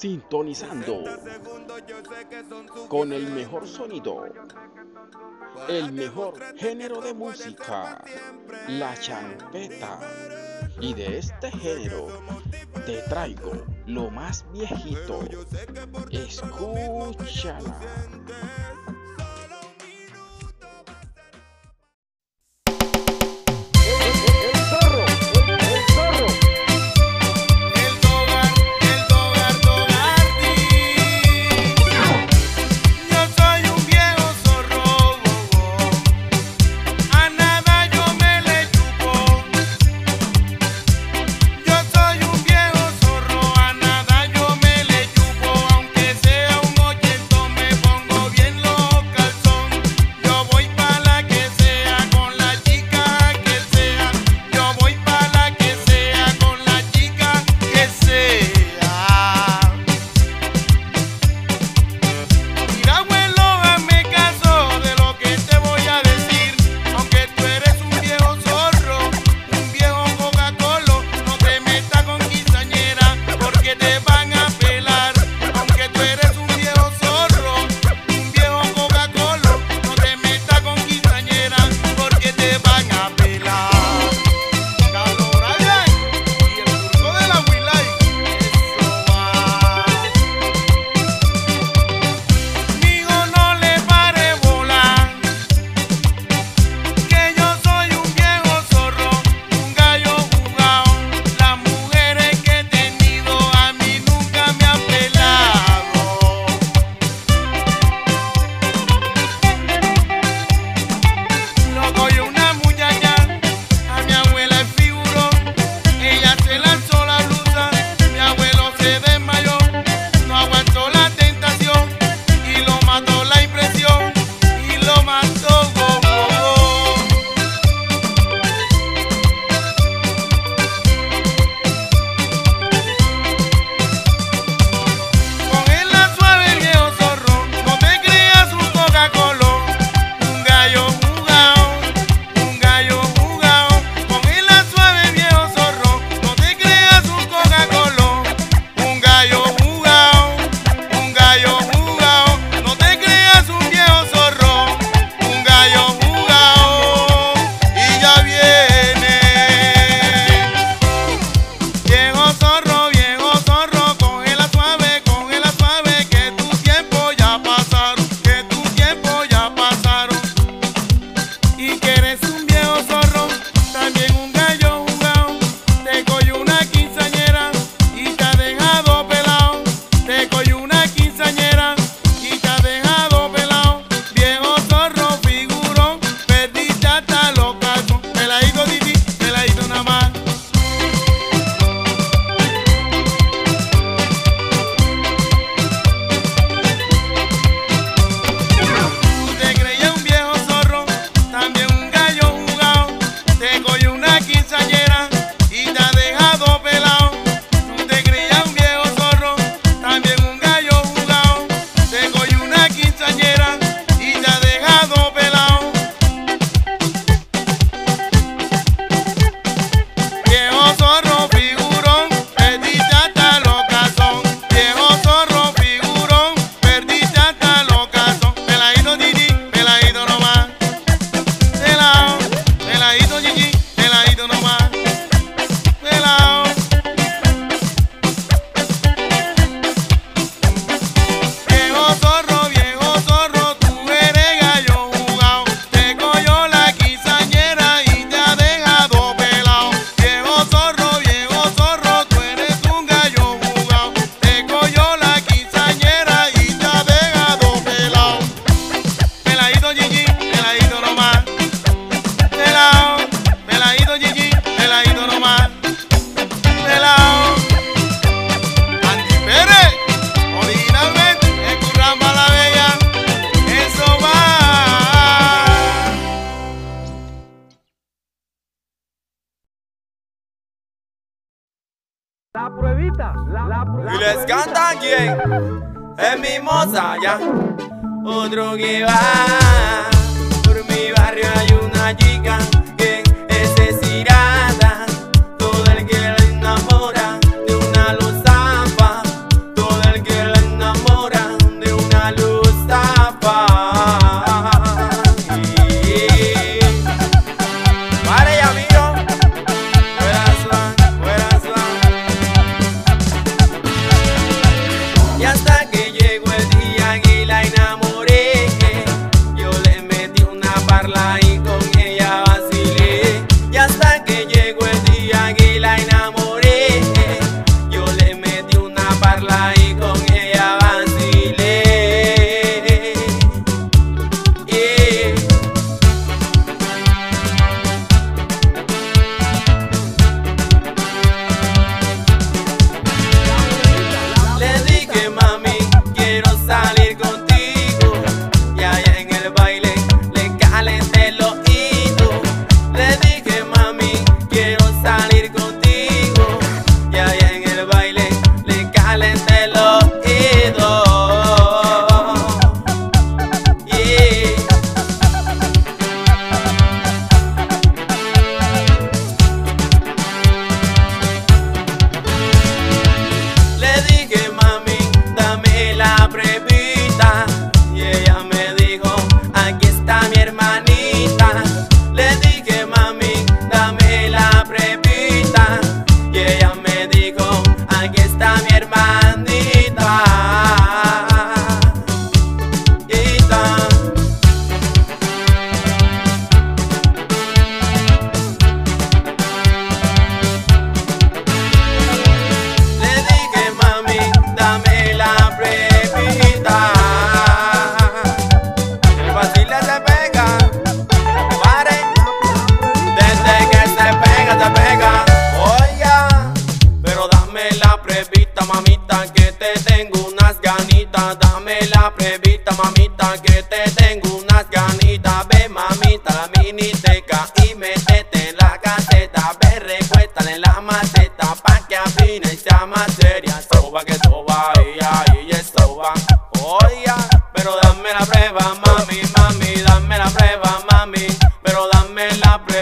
Sintonizando con el mejor sonido, el mejor género de música, la champeta. Y de este género te traigo lo más viejito. Escúchala.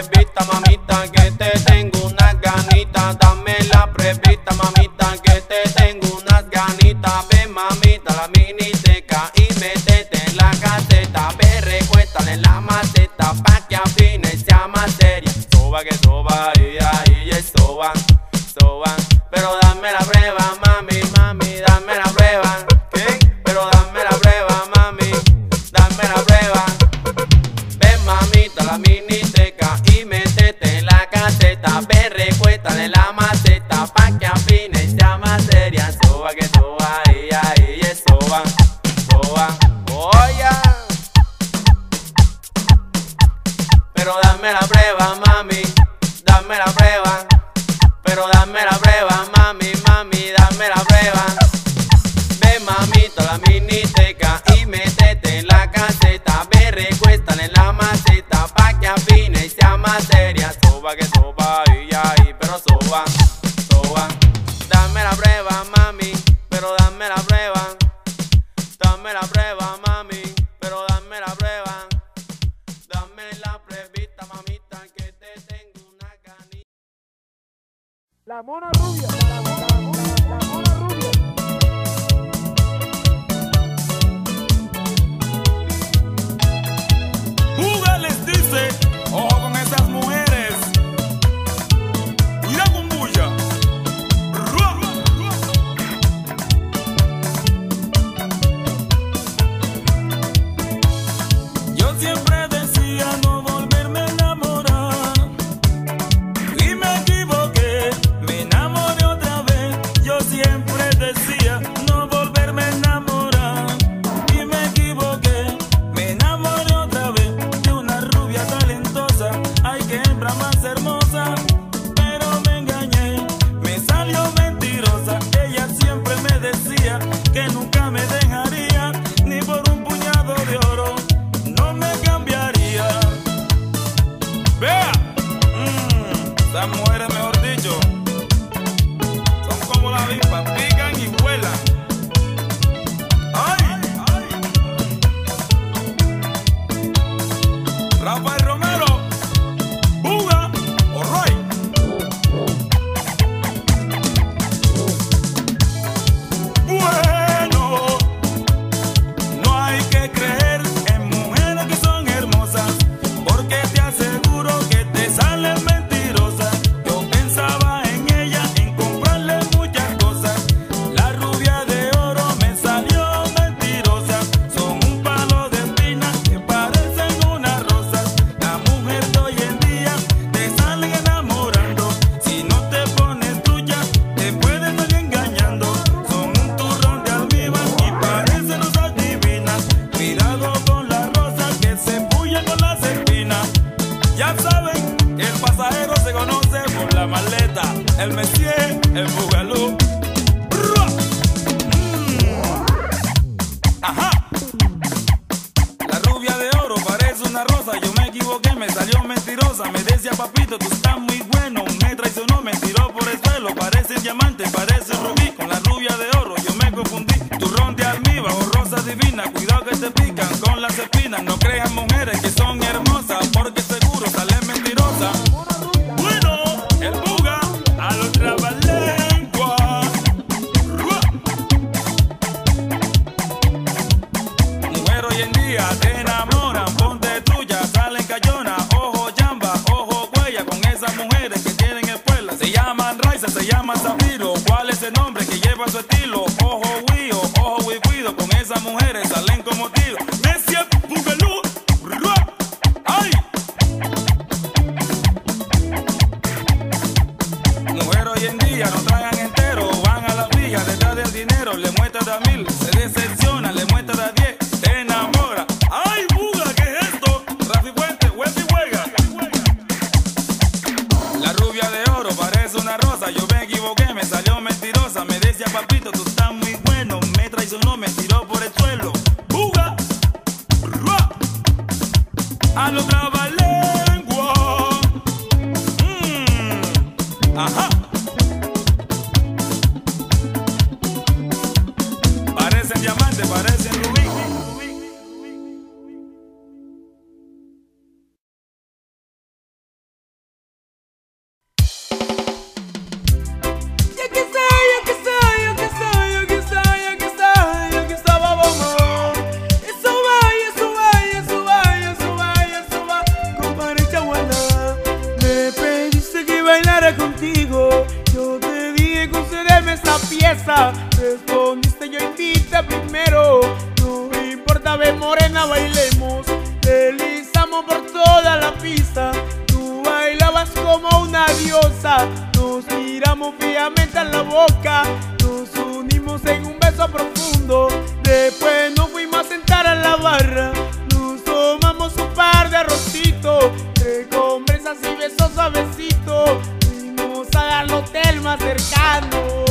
La pruebita, En la boca, nos unimos en un beso profundo. Después nos fuimos a sentar a la barra, nos tomamos un par de arrocitos, de conversas y besos suavecitos. Fuimos al hotel más cercano.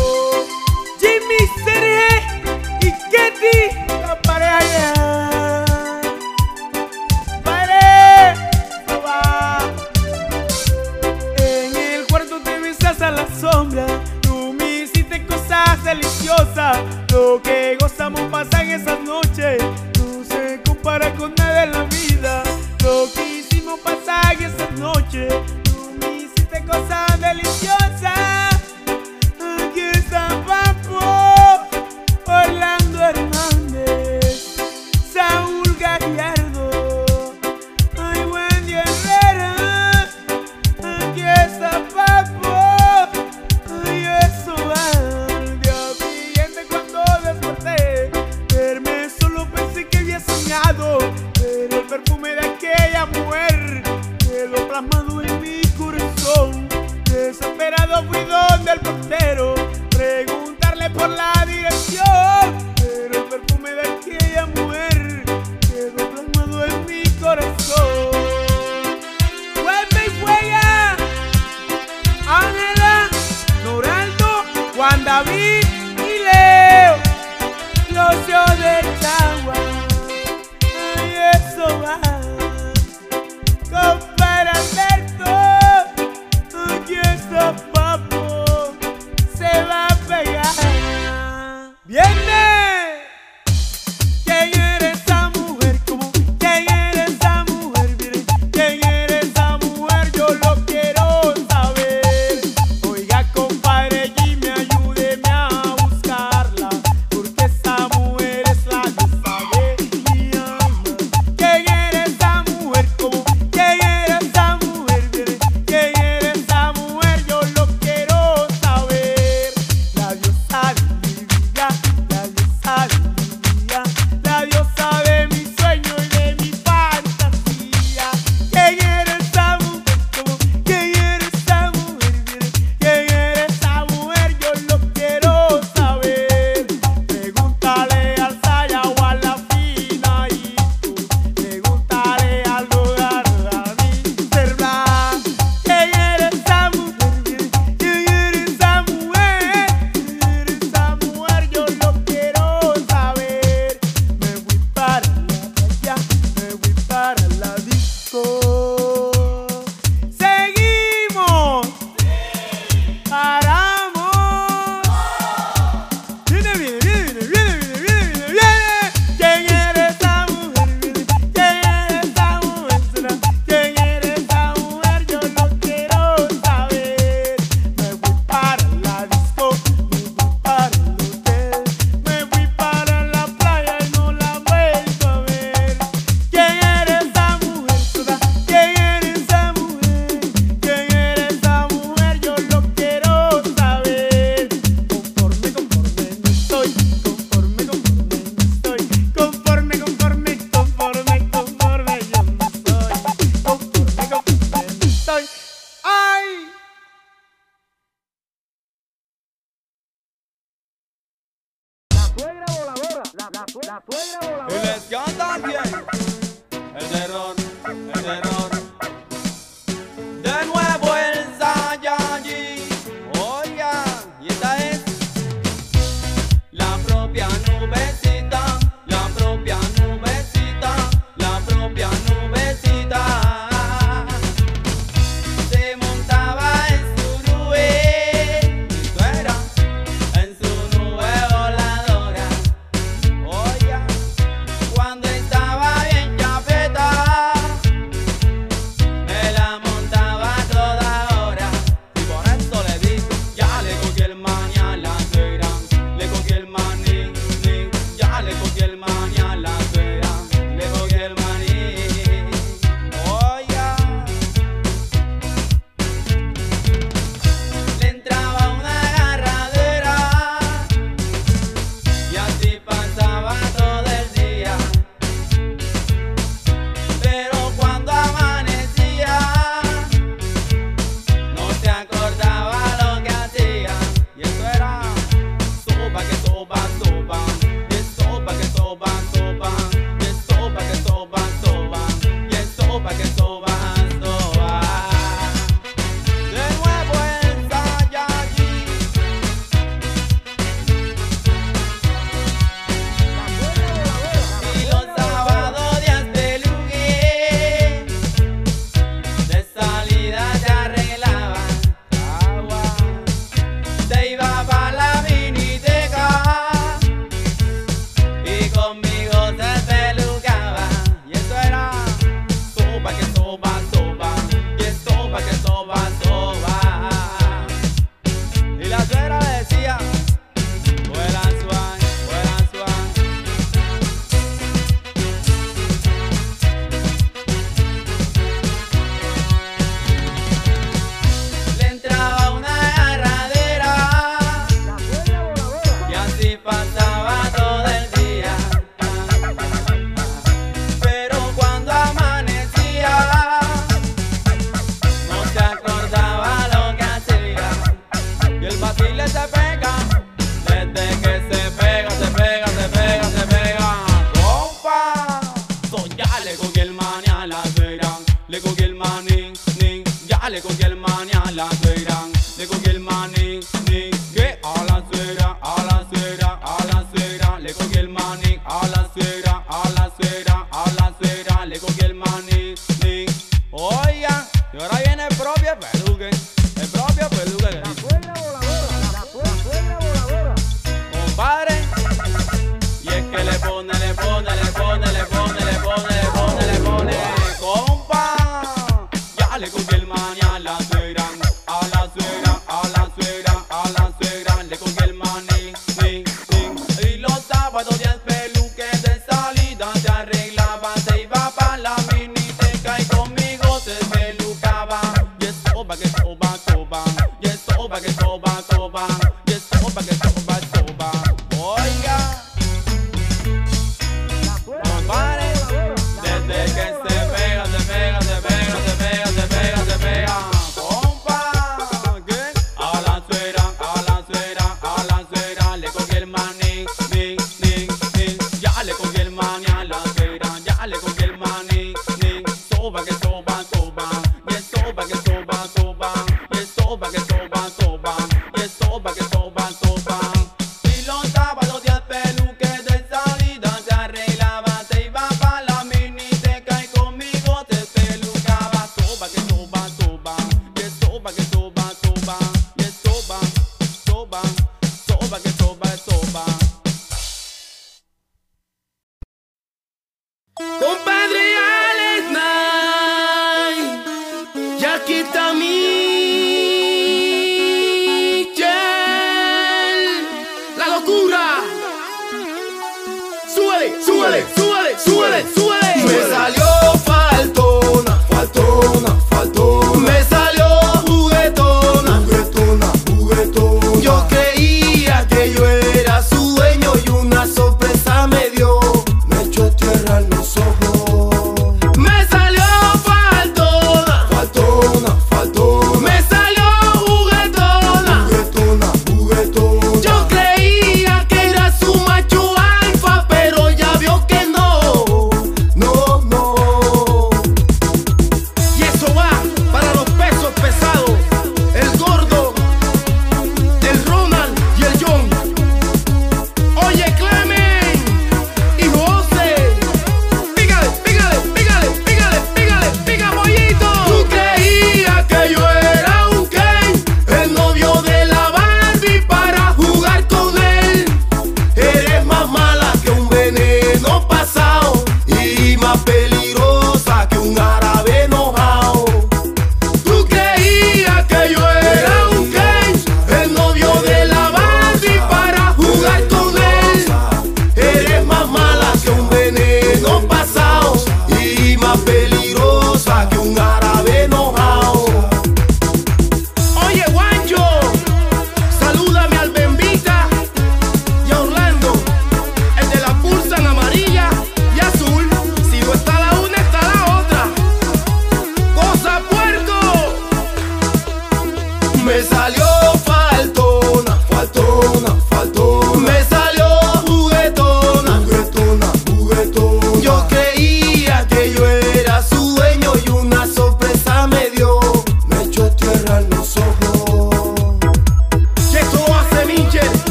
La, la, la Y les el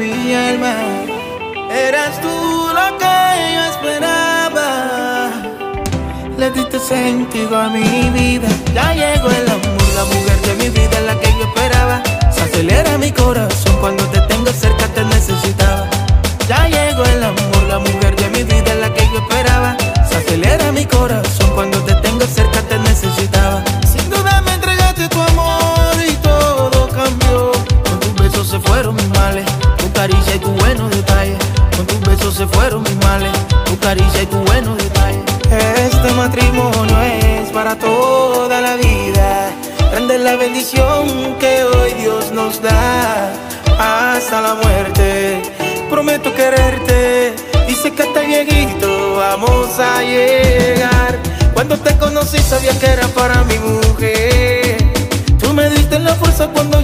mi alma. Eras tú lo que yo esperaba. Le diste sentido a mi vida. Ya llegó el amor, la mujer de mi vida, la que yo esperaba. Se acelera mi corazón cuando te para toda la vida. Grande es la bendición que hoy Dios nos da hasta la muerte. Prometo quererte. Dice que hasta viejito vamos a llegar. Cuando te conocí sabía que era para mi mujer. Tú me diste la fuerza cuando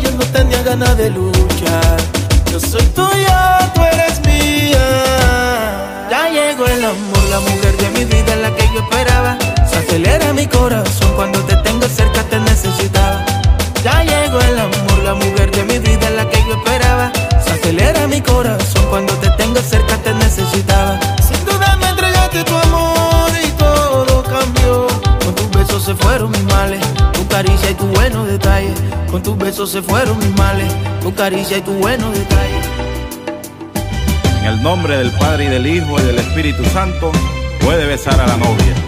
se fueron mis males, tu caricia y tu buenos detalles. En el nombre del Padre y del Hijo y del Espíritu Santo, puede besar a la novia.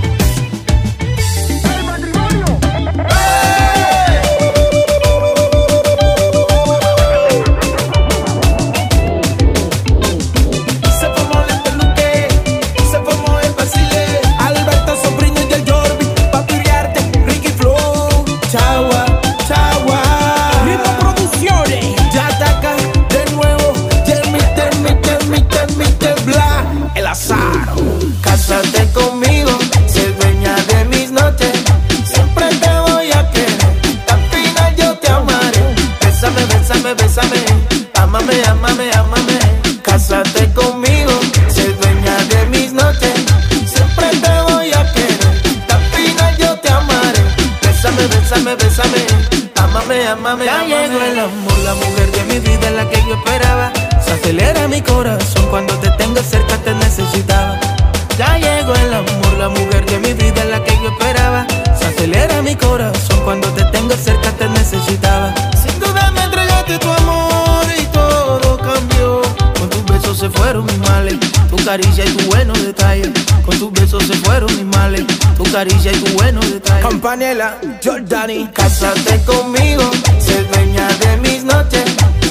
Campanela, Jordani, cásate conmigo, sé dueña de mis noches.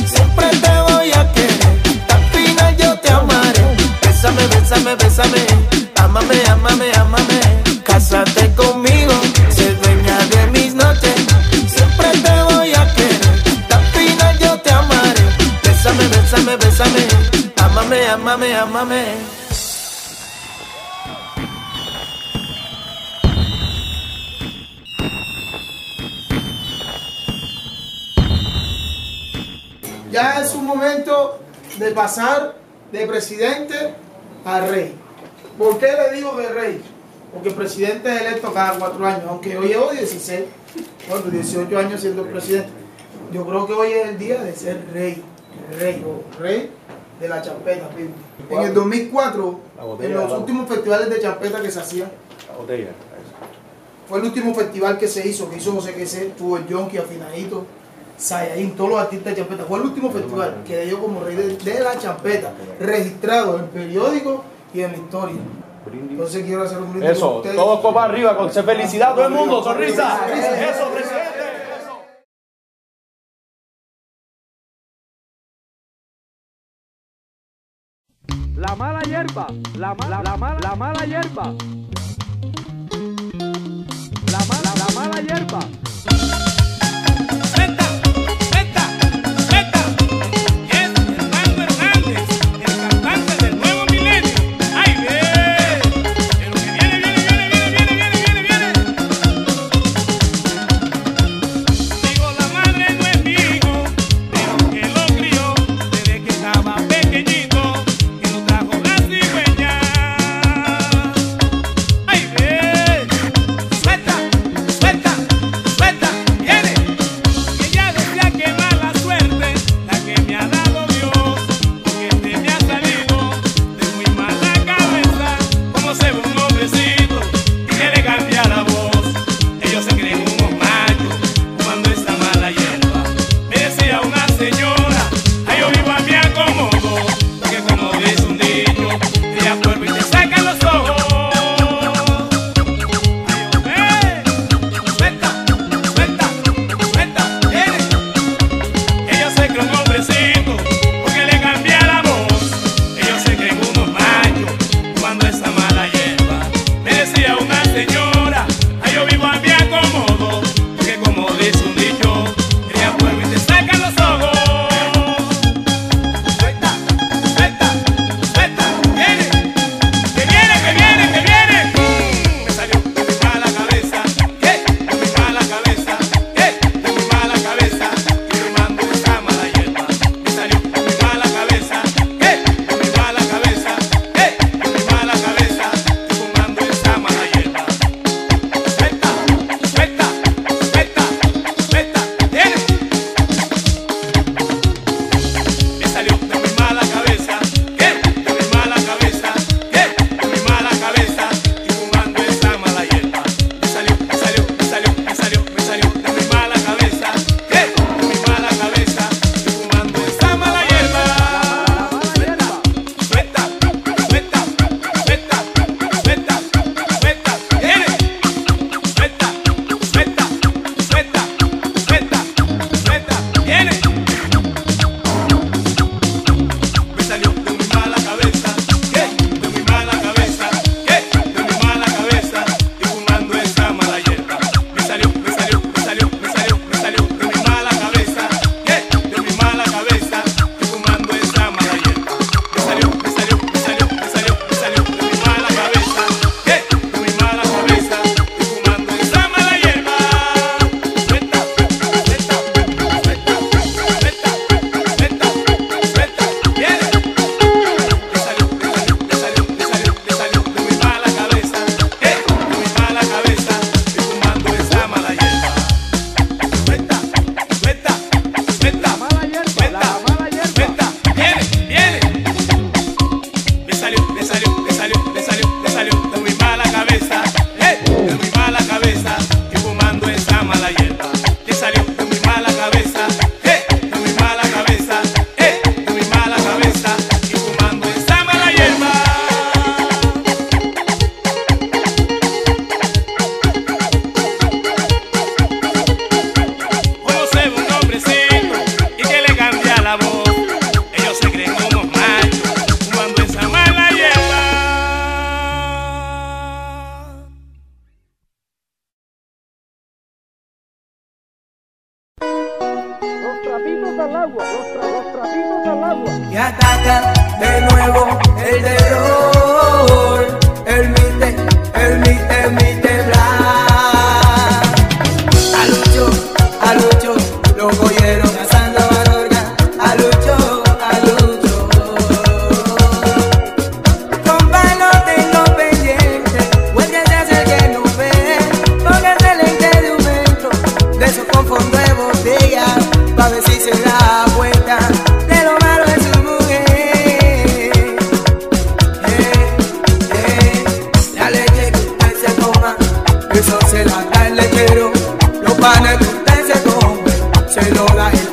Siempre te voy a querer, al final yo te amaré. Bésame, bésame, bésame, ámame, ámame, ámame. Cásate conmigo, sé dueña de mis noches. Siempre te voy a querer, al final yo te amaré. Bésame, bésame, bésame, ámame, ámame, ámame. Ya es un momento de pasar de presidente a rey. ¿Por qué le digo que rey? Porque el presidente es electo cada cuatro años, aunque hoy llevo 16, bueno, 18 años siendo presidente. Yo creo que hoy es el día de ser rey, rey o rey de la champeta. En el 2004, en los últimos festivales de champeta que se hacían, fue el último festival que se hizo, que hizo José Quesé, tuvo el Yonki, Afinadito, Sayaín, todos los artistas de champeta. Fue el último festival que dio como rey de, de la champeta, registrado en el periódico y en la historia. Entonces quiero hacer un brindis Eso, todos copa arriba, con felicidad, todo el mundo, sonrisa. Eso, presidente. La mala hierba, la, ma- la, la, mala- la mala hierba. La, mala la mala hierba. Se lo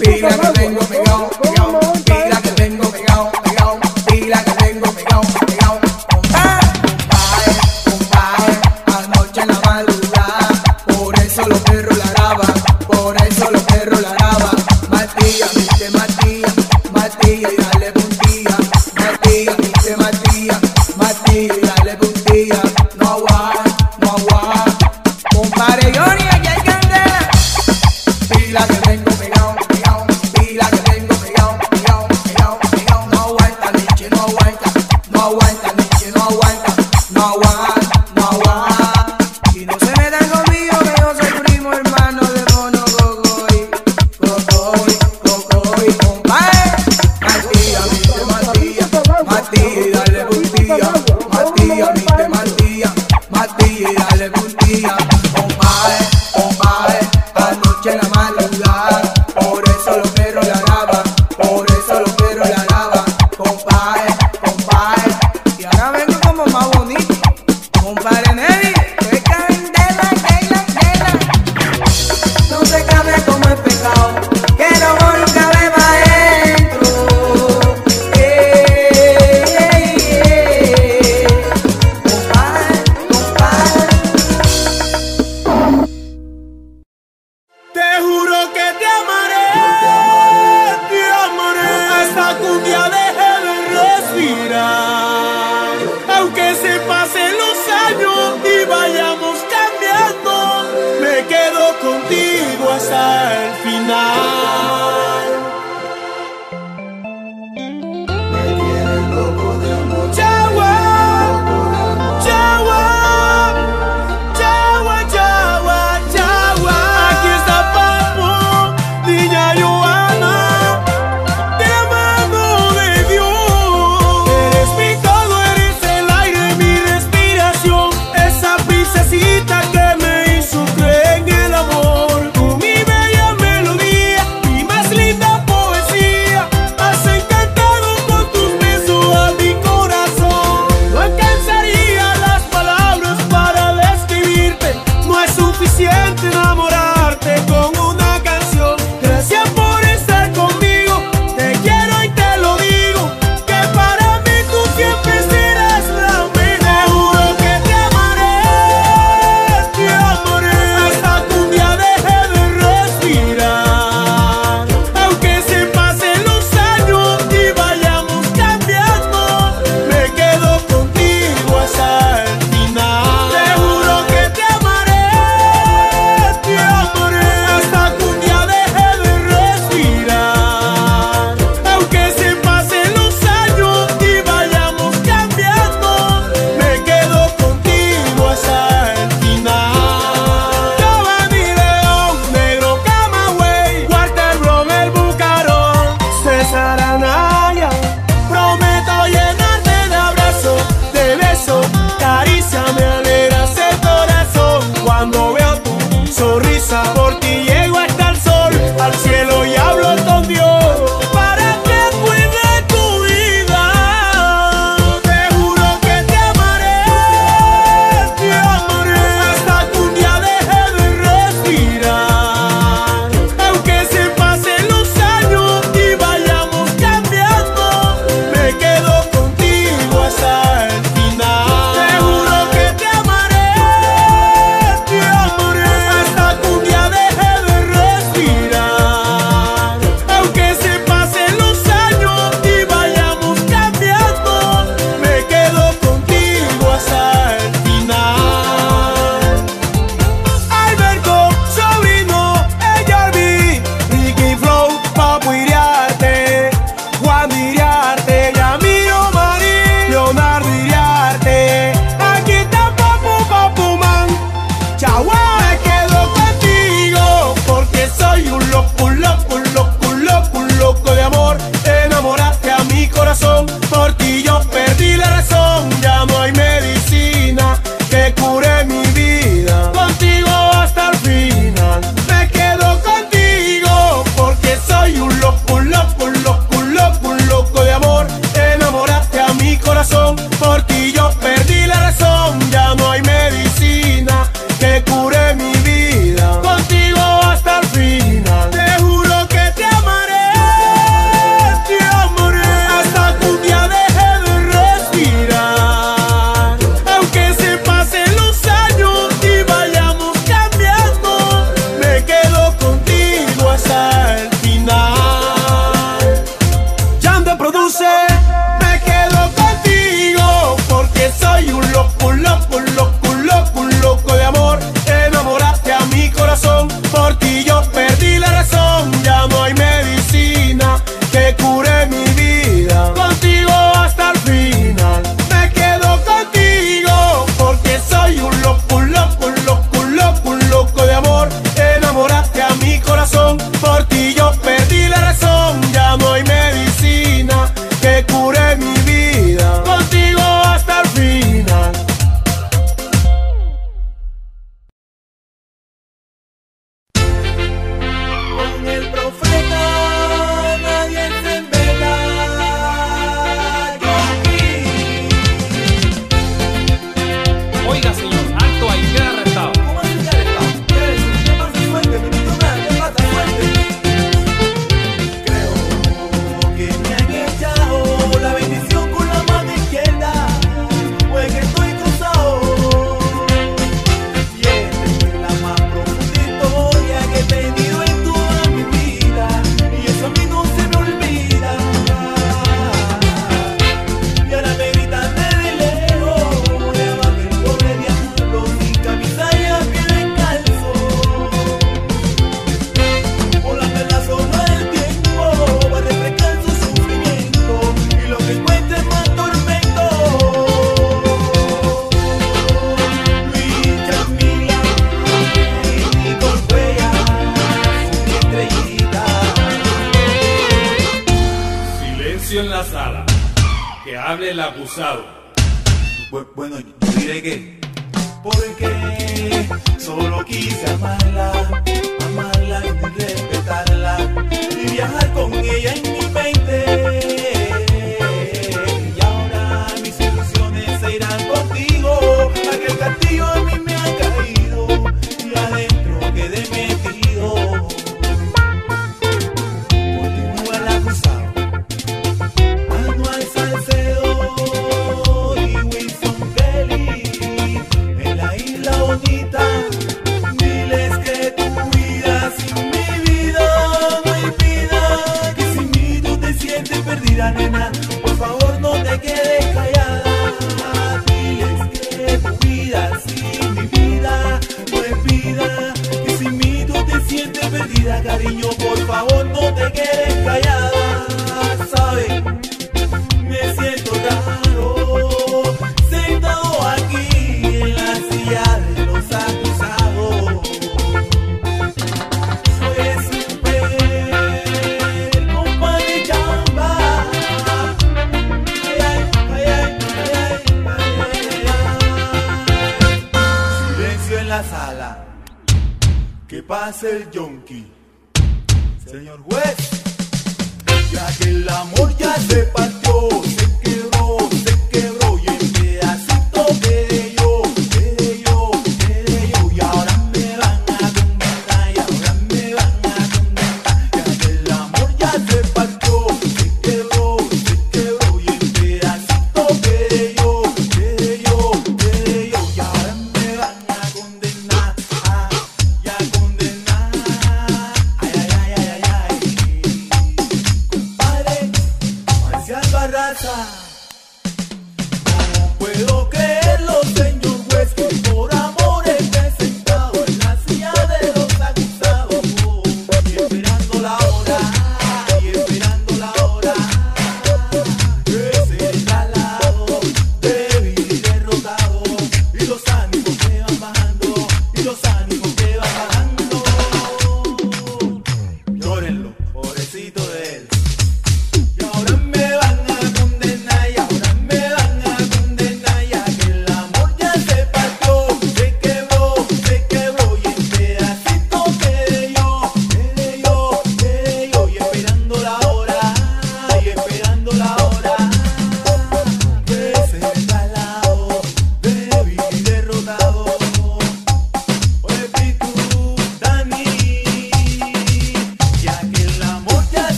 Pila que tengo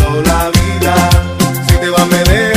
acabado la vida. Si te vas me dejas